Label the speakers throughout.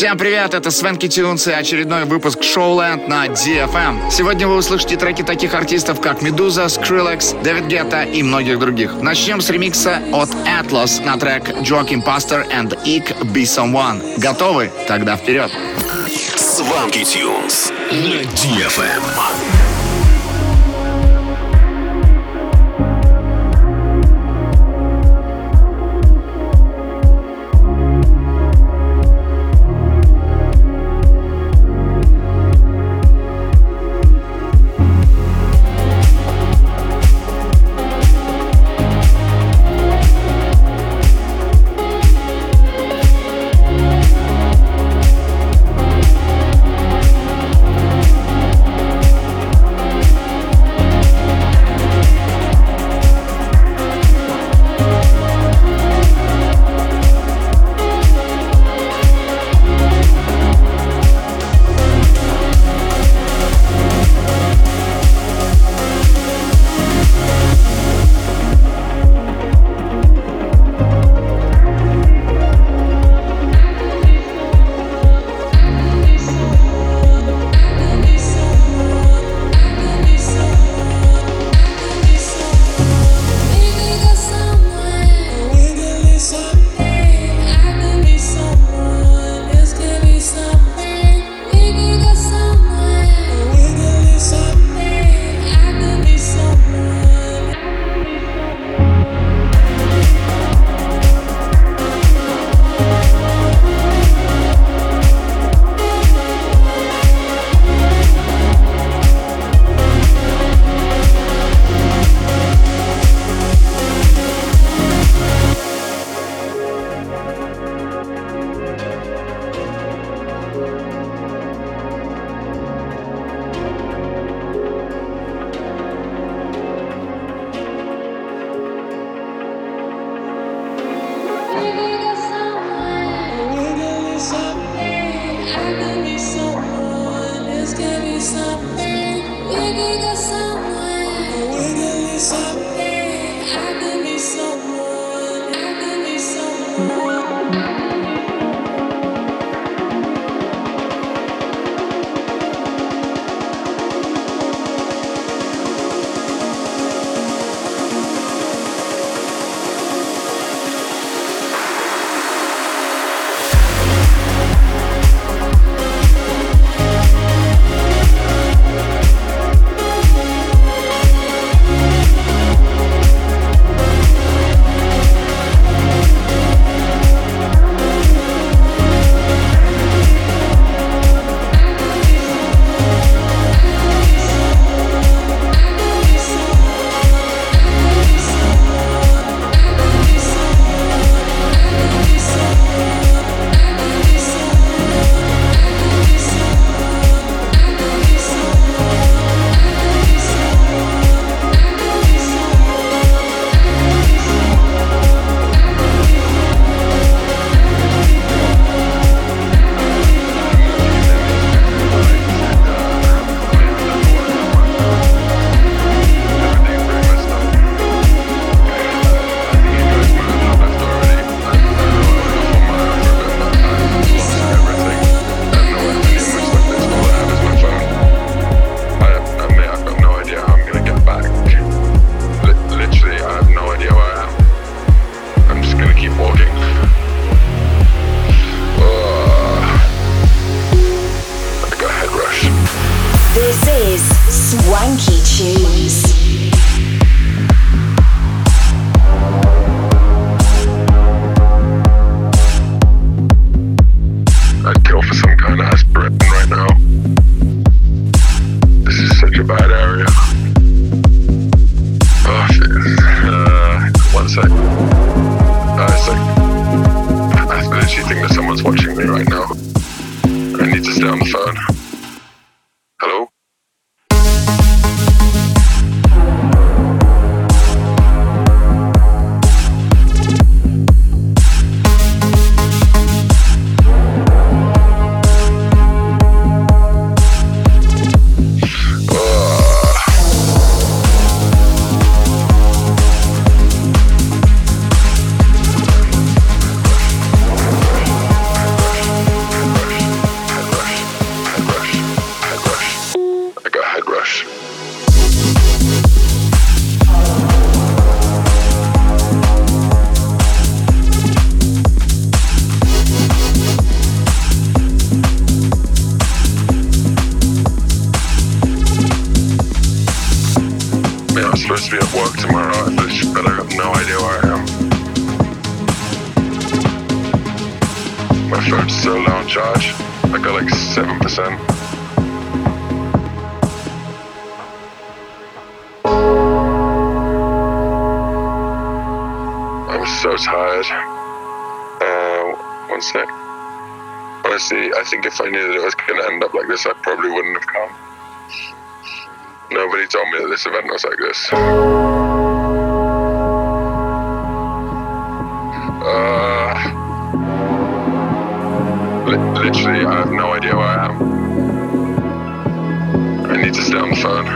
Speaker 1: Всем привет, это Свенки Тюнс и очередной выпуск Showland на DFM. Сегодня вы услышите треки таких артистов, как Медуза, Skrillex, Дэвид Гетта и многих других. Начнем с ремикса от Atlas на трек Joaquin Pastor and Ick Be Someone. Готовы? Тогда вперед!
Speaker 2: Сванки Тюнс на DFM.
Speaker 3: Work tomorrow, but I have no idea where I am. My phone's so on charge. I got like 7%. I'm so tired. Uh, one sec. Honestly, I think if I knew that it was going to end up like this, I probably wouldn't have come. Nobody told me that this event was like this. Uh, li- literally, I have no idea where I am. I need to stay on the phone.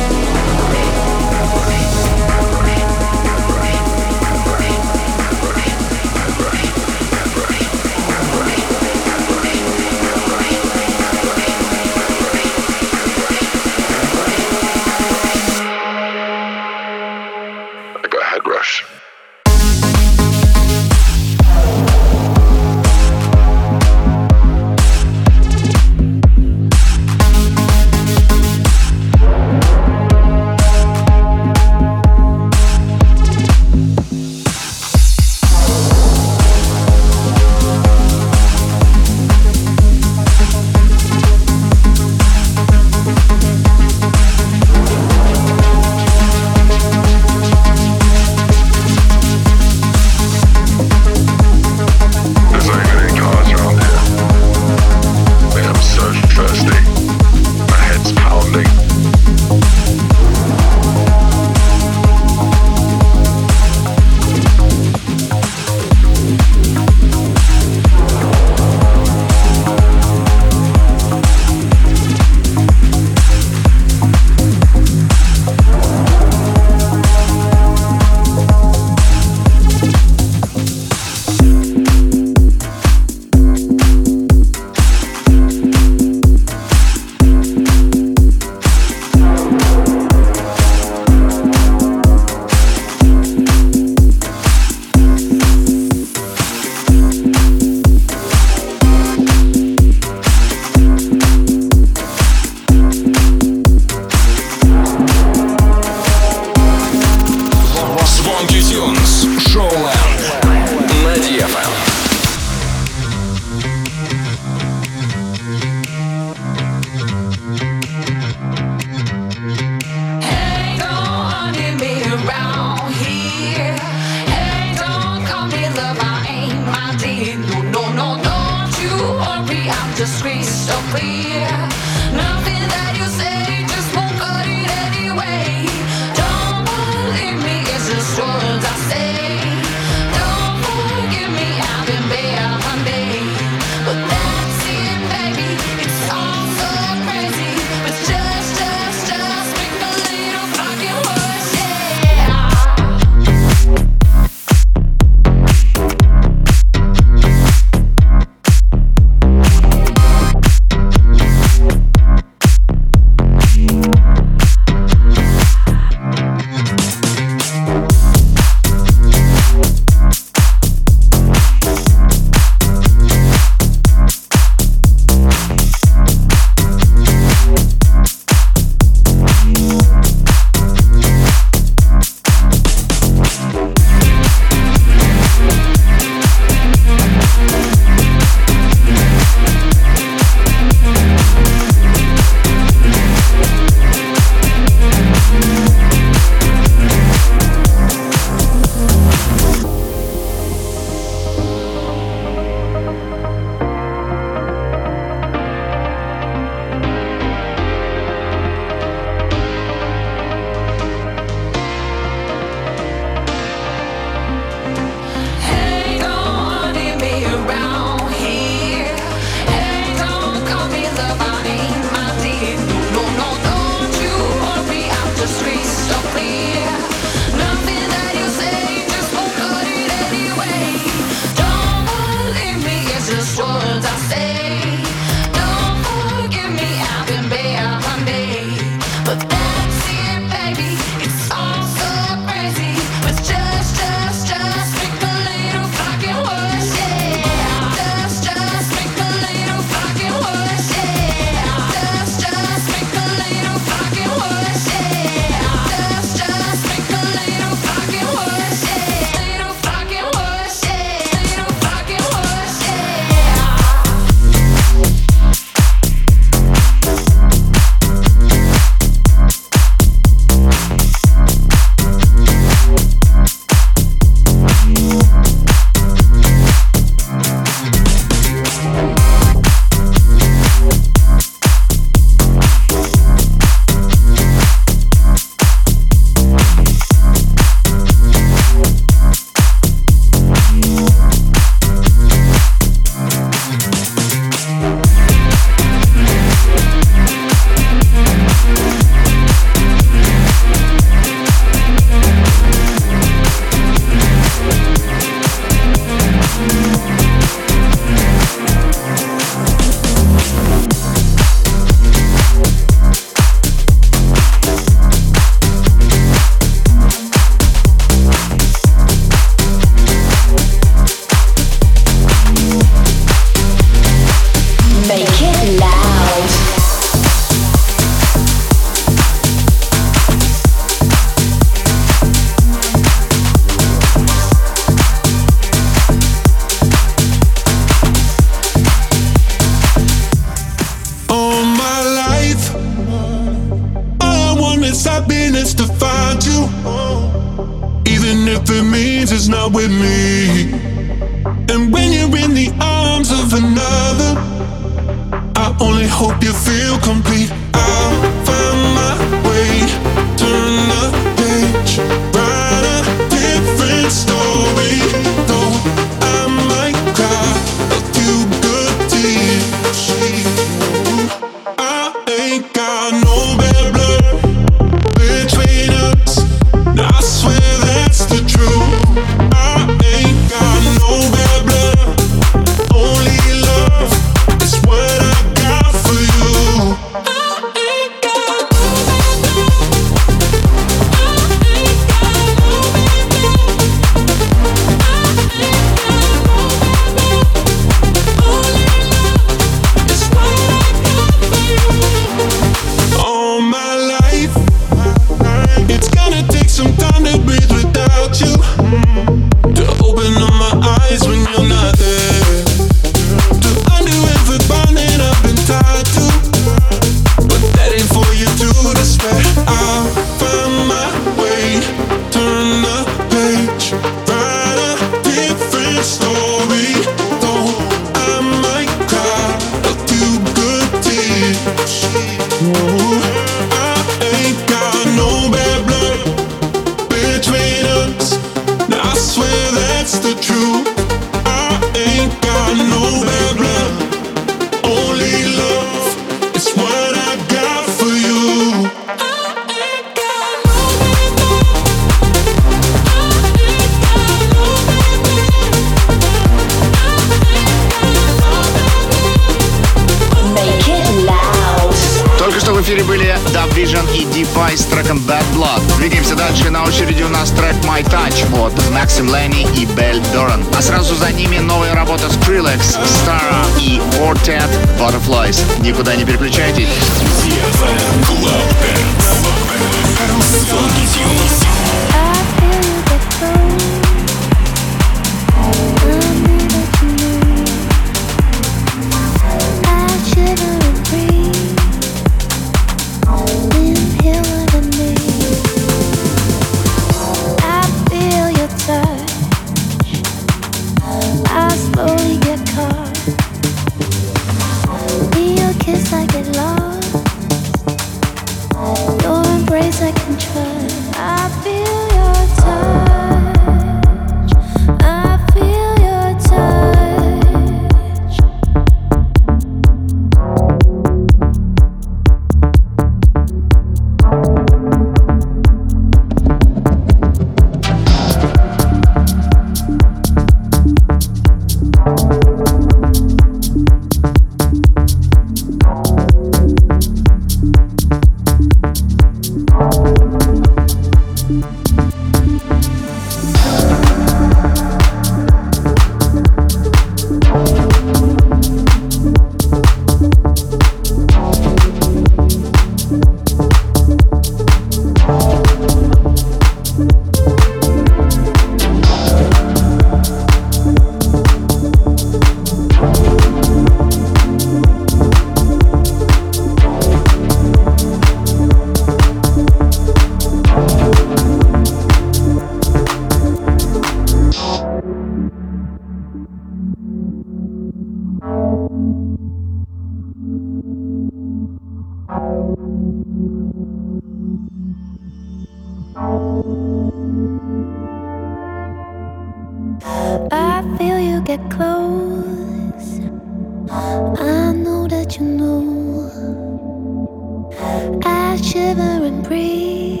Speaker 3: I
Speaker 4: shiver and breathe.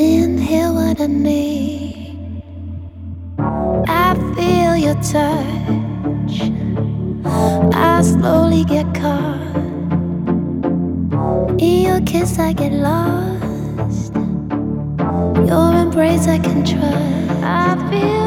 Speaker 4: Inhale what I need. I feel your touch. I slowly get caught. In your kiss, I get lost. Your embrace, I can trust. I feel.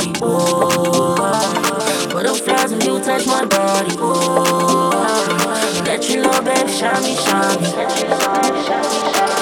Speaker 5: body,
Speaker 6: oh. Butterflies when you touch my body, oh. Let you love, baby, shine me, shine me.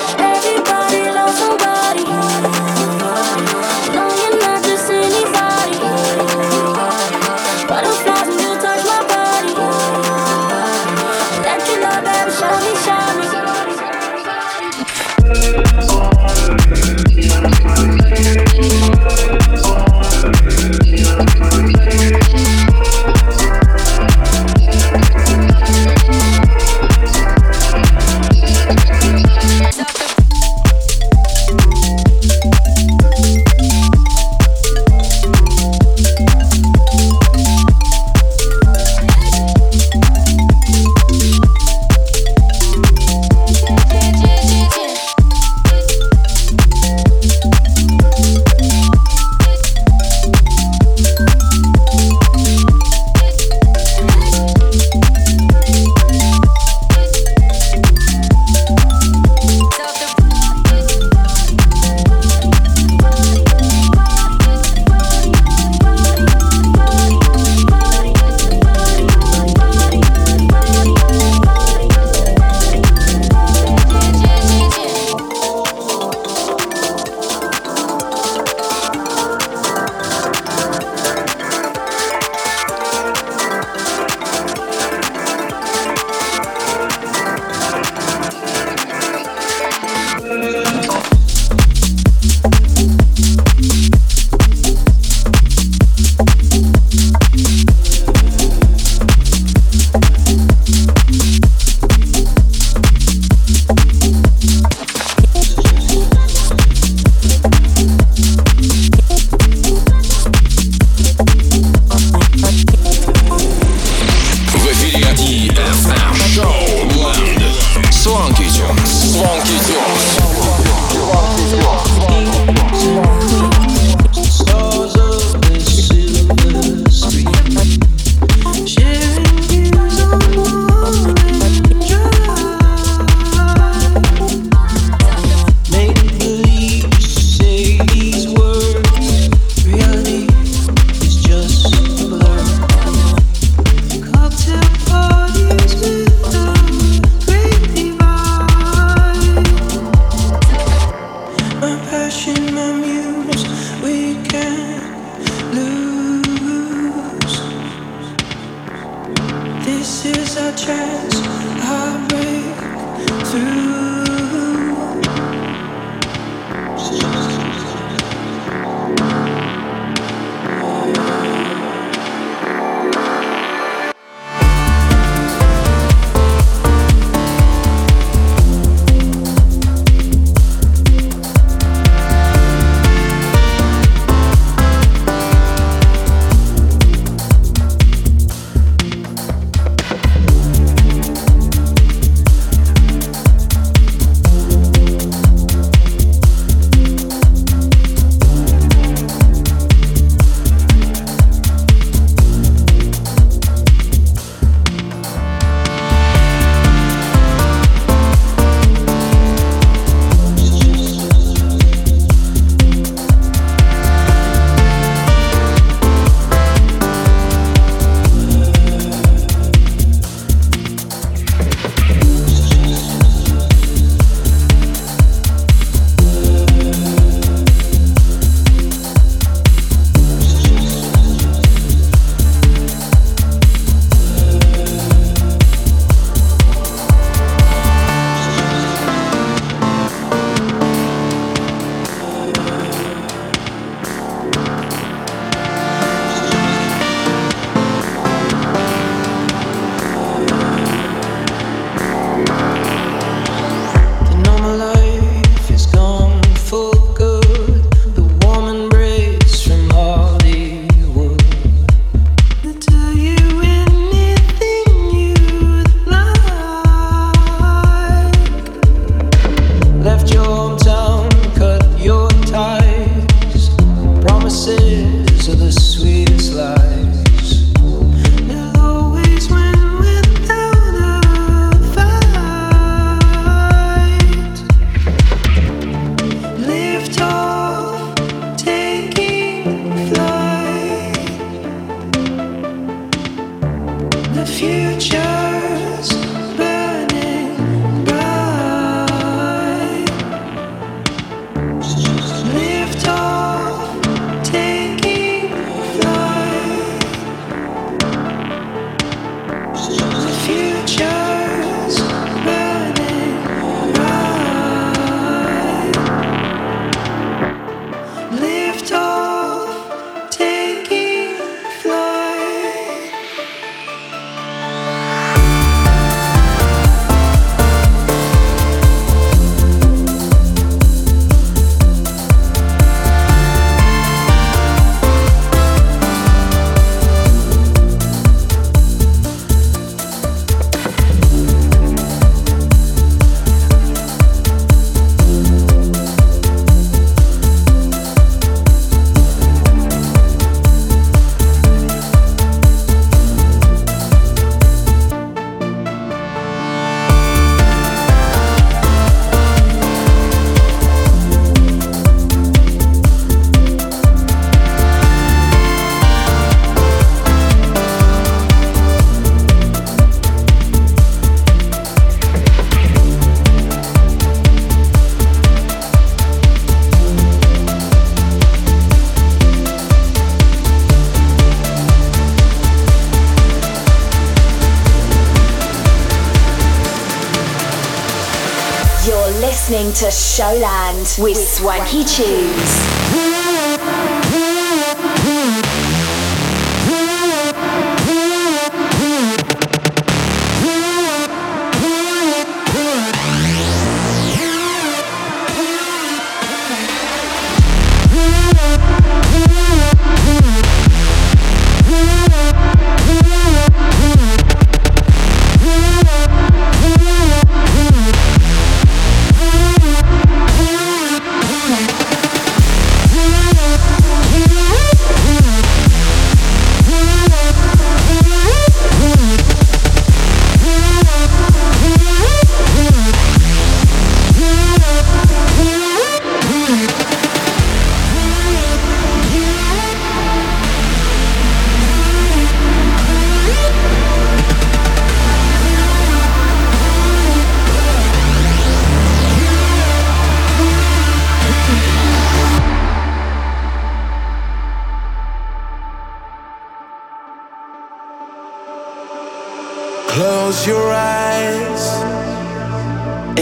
Speaker 7: To Showland with Swanky Tunes.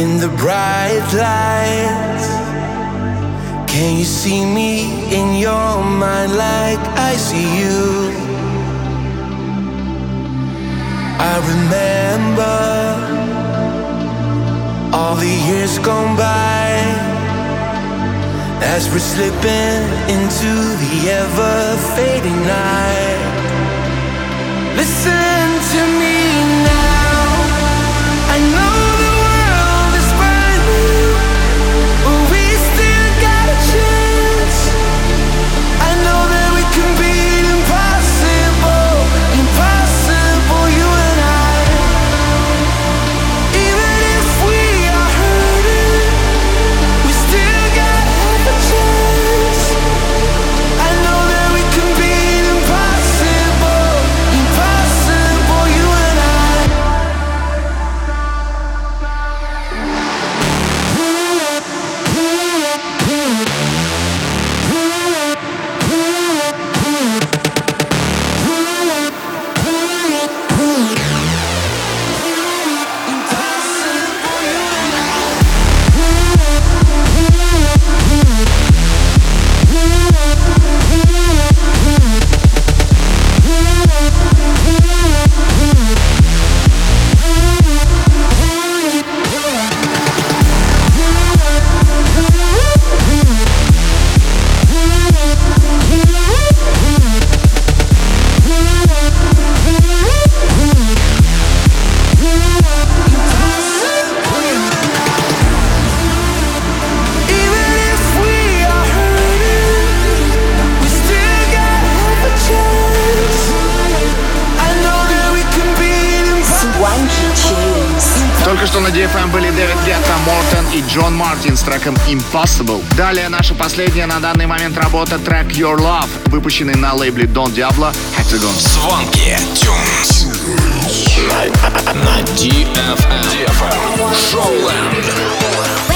Speaker 8: in the bright lights. Can you see me in your mind like I see you? I remember all the years gone by as we're slipping into the ever fading night. Listen.
Speaker 1: треком Impossible. Далее наша последняя на данный момент работа трек Your Love, выпущенный на лейбле Don Diablo Hexagon.
Speaker 9: Звонки Tunes. На DFM.
Speaker 5: DFM. Showland.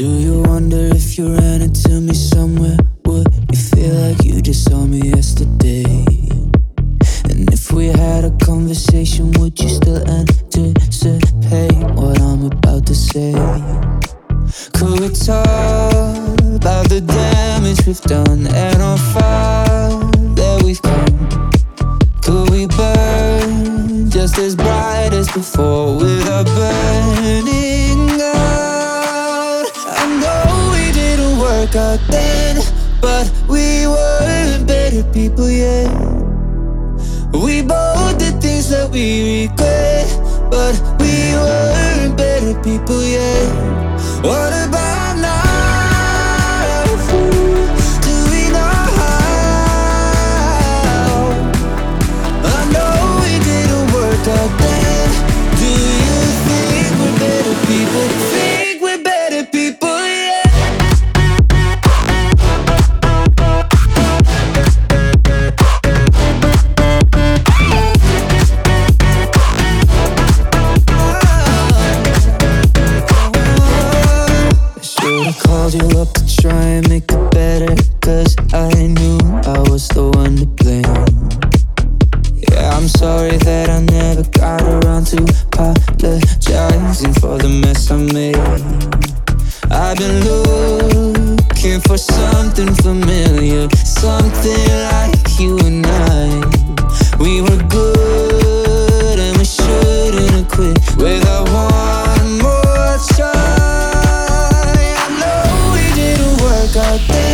Speaker 5: Do you
Speaker 8: wonder if you ran into me somewhere? Out then,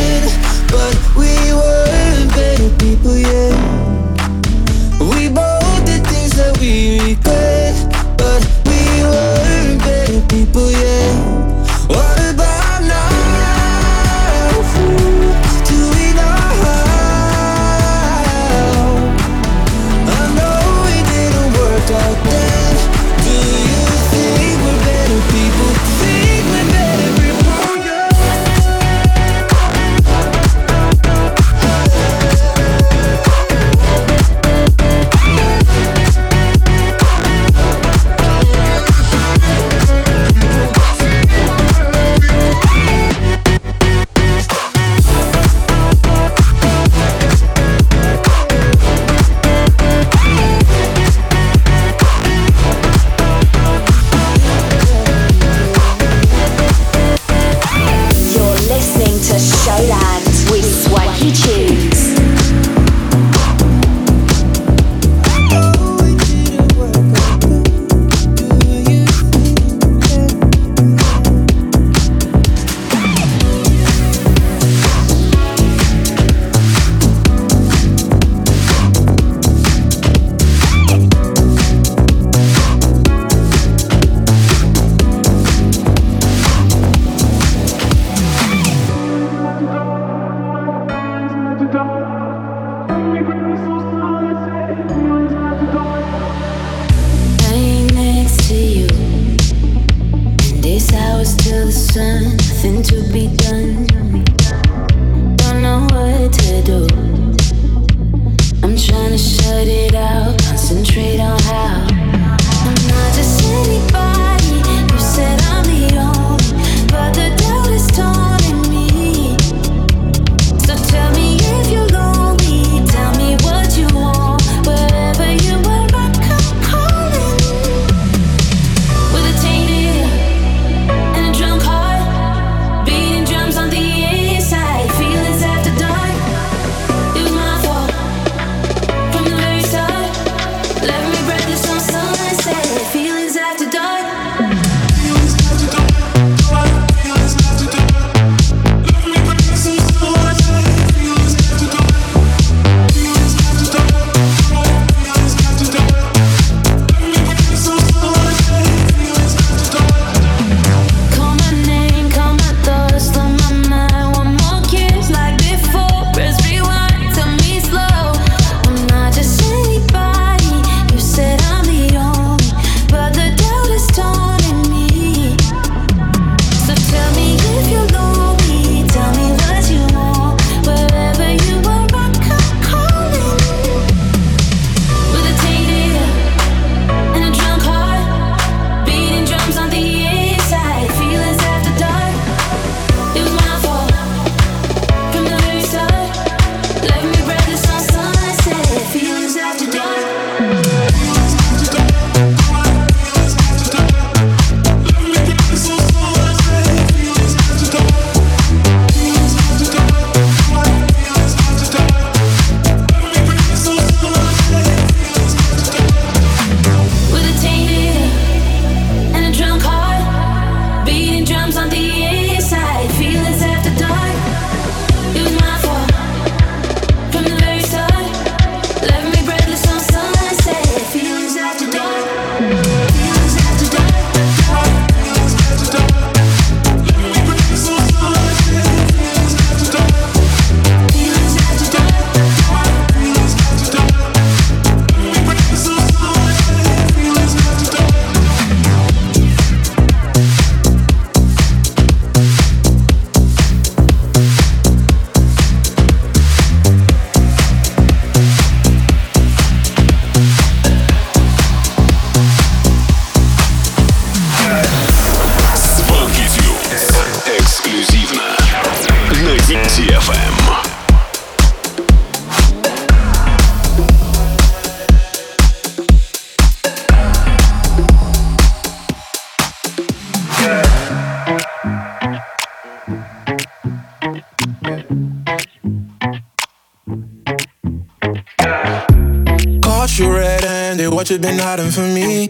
Speaker 8: you been
Speaker 10: hiding from me?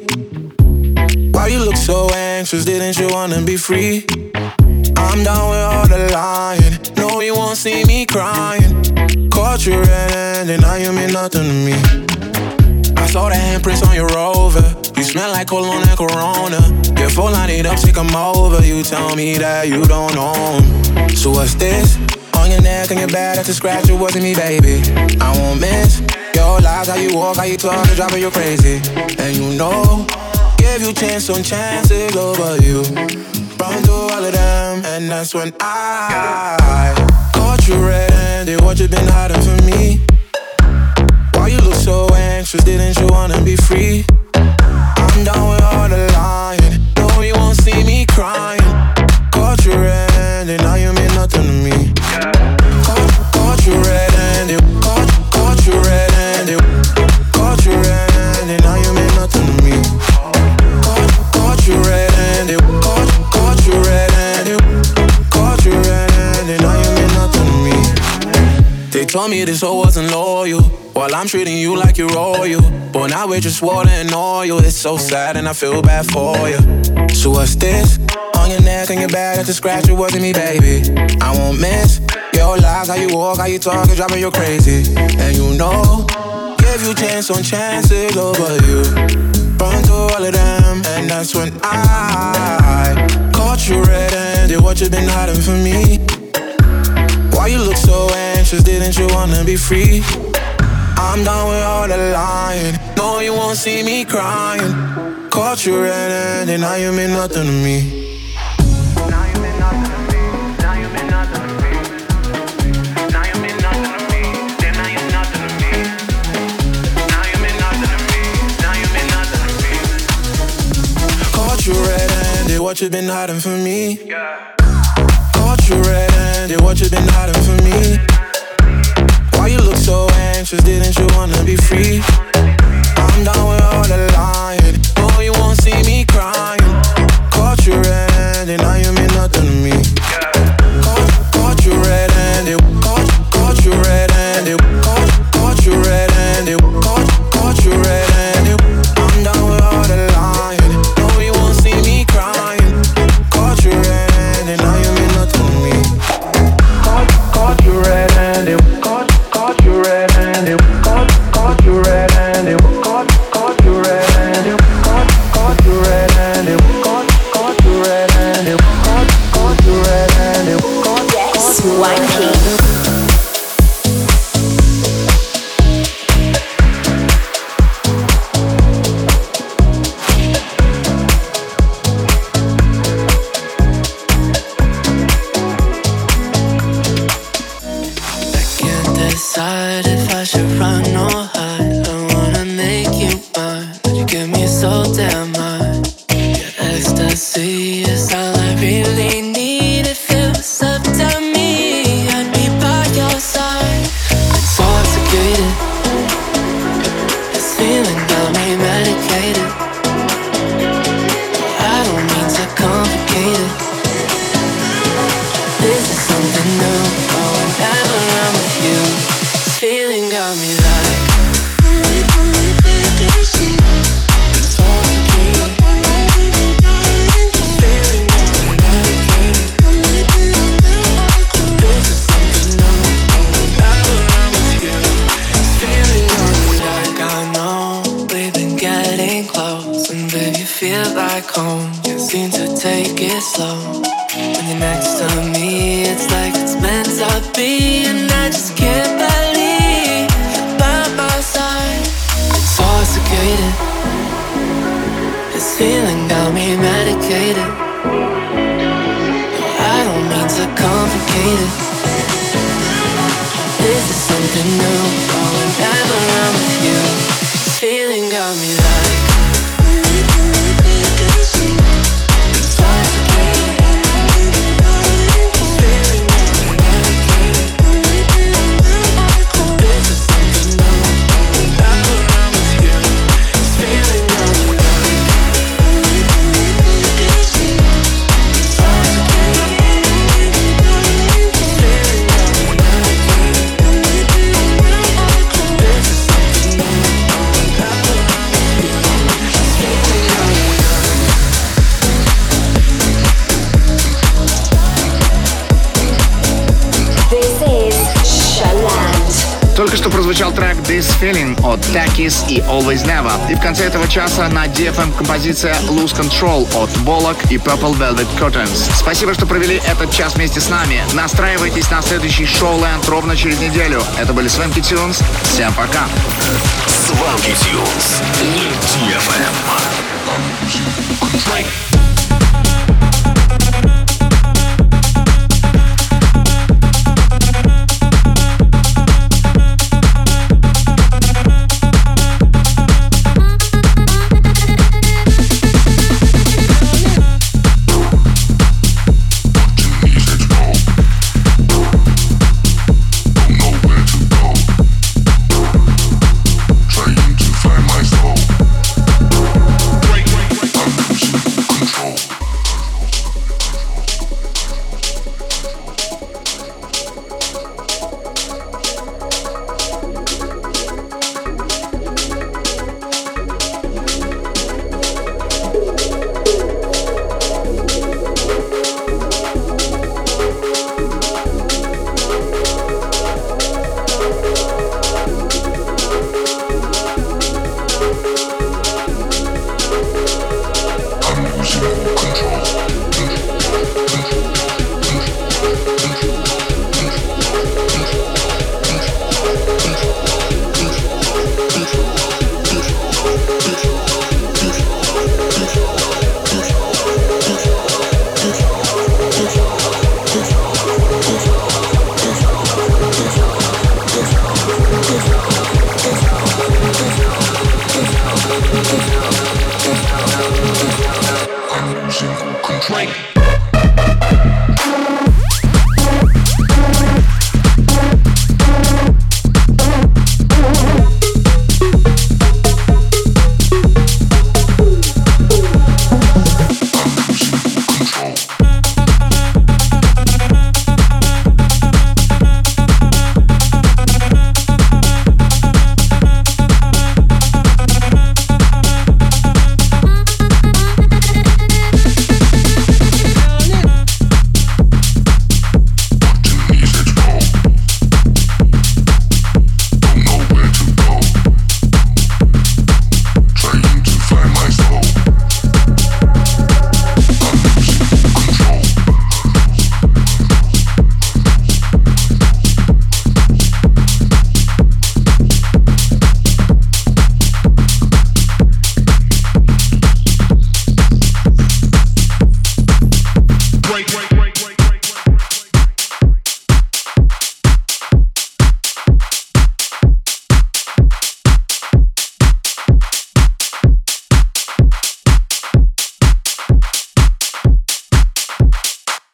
Speaker 10: Why you look so anxious? Didn't you wanna be free? I'm down with all the lying. No, you won't see me crying. Caught you red-handed, now you mean nothing to me. I saw the handprints on your rover. You smell like cologne and Corona. Your phone line it up, take 'em over. You tell me that you don't 'em. So what's this? On your neck and your back, that's a scratch. It wasn't me, baby. I won't miss your lies, how you walk, how you talk, it's driving you crazy. And you know, give you chance on chances over you. Run through all of them, and that's when I caught you red-handed. What you been hiding from me? Why you look so anxious? Didn't you wanna be free? Me this hoe wasn't loyal. While I'm treating you like you're royal. But now we're just water and oil. It's so sad and I feel bad for you. So what's this? On your neck and your back, that's a scratch. It wasn't me, baby. I won't miss your lies, how you walk, how you talk, it's driving you crazy. And you know, give you chance on chances over you. Run through all of them, and that's when I caught you red-handed. What you been hiding from me? Why you look so anxious? Didn't you wanna be free? I'm done with all the lying. No, you won't see me crying. Caught you red-handed, now you mean nothing to me. Caught you red-handed, what you been hiding from me? Caught you red-handed, what you been hiding from me? Why you look so anxious? Didn't you wanna be free? I'm done with all the lying. No, you won't see me crying. Caught you red-handed, now you mean nothing to me. Caught
Speaker 1: Takis и Always Never. И в конце этого часа на DFM композиция Lose Control от Bollock и Purple Velvet Curtains. Спасибо, что провели этот час вместе с нами. Настраивайтесь на следующий шоу-ленд ровно через неделю. Это были Свенки Тюнс. Всем пока.
Speaker 9: Тюнс на DFM.
Speaker 11: Drink.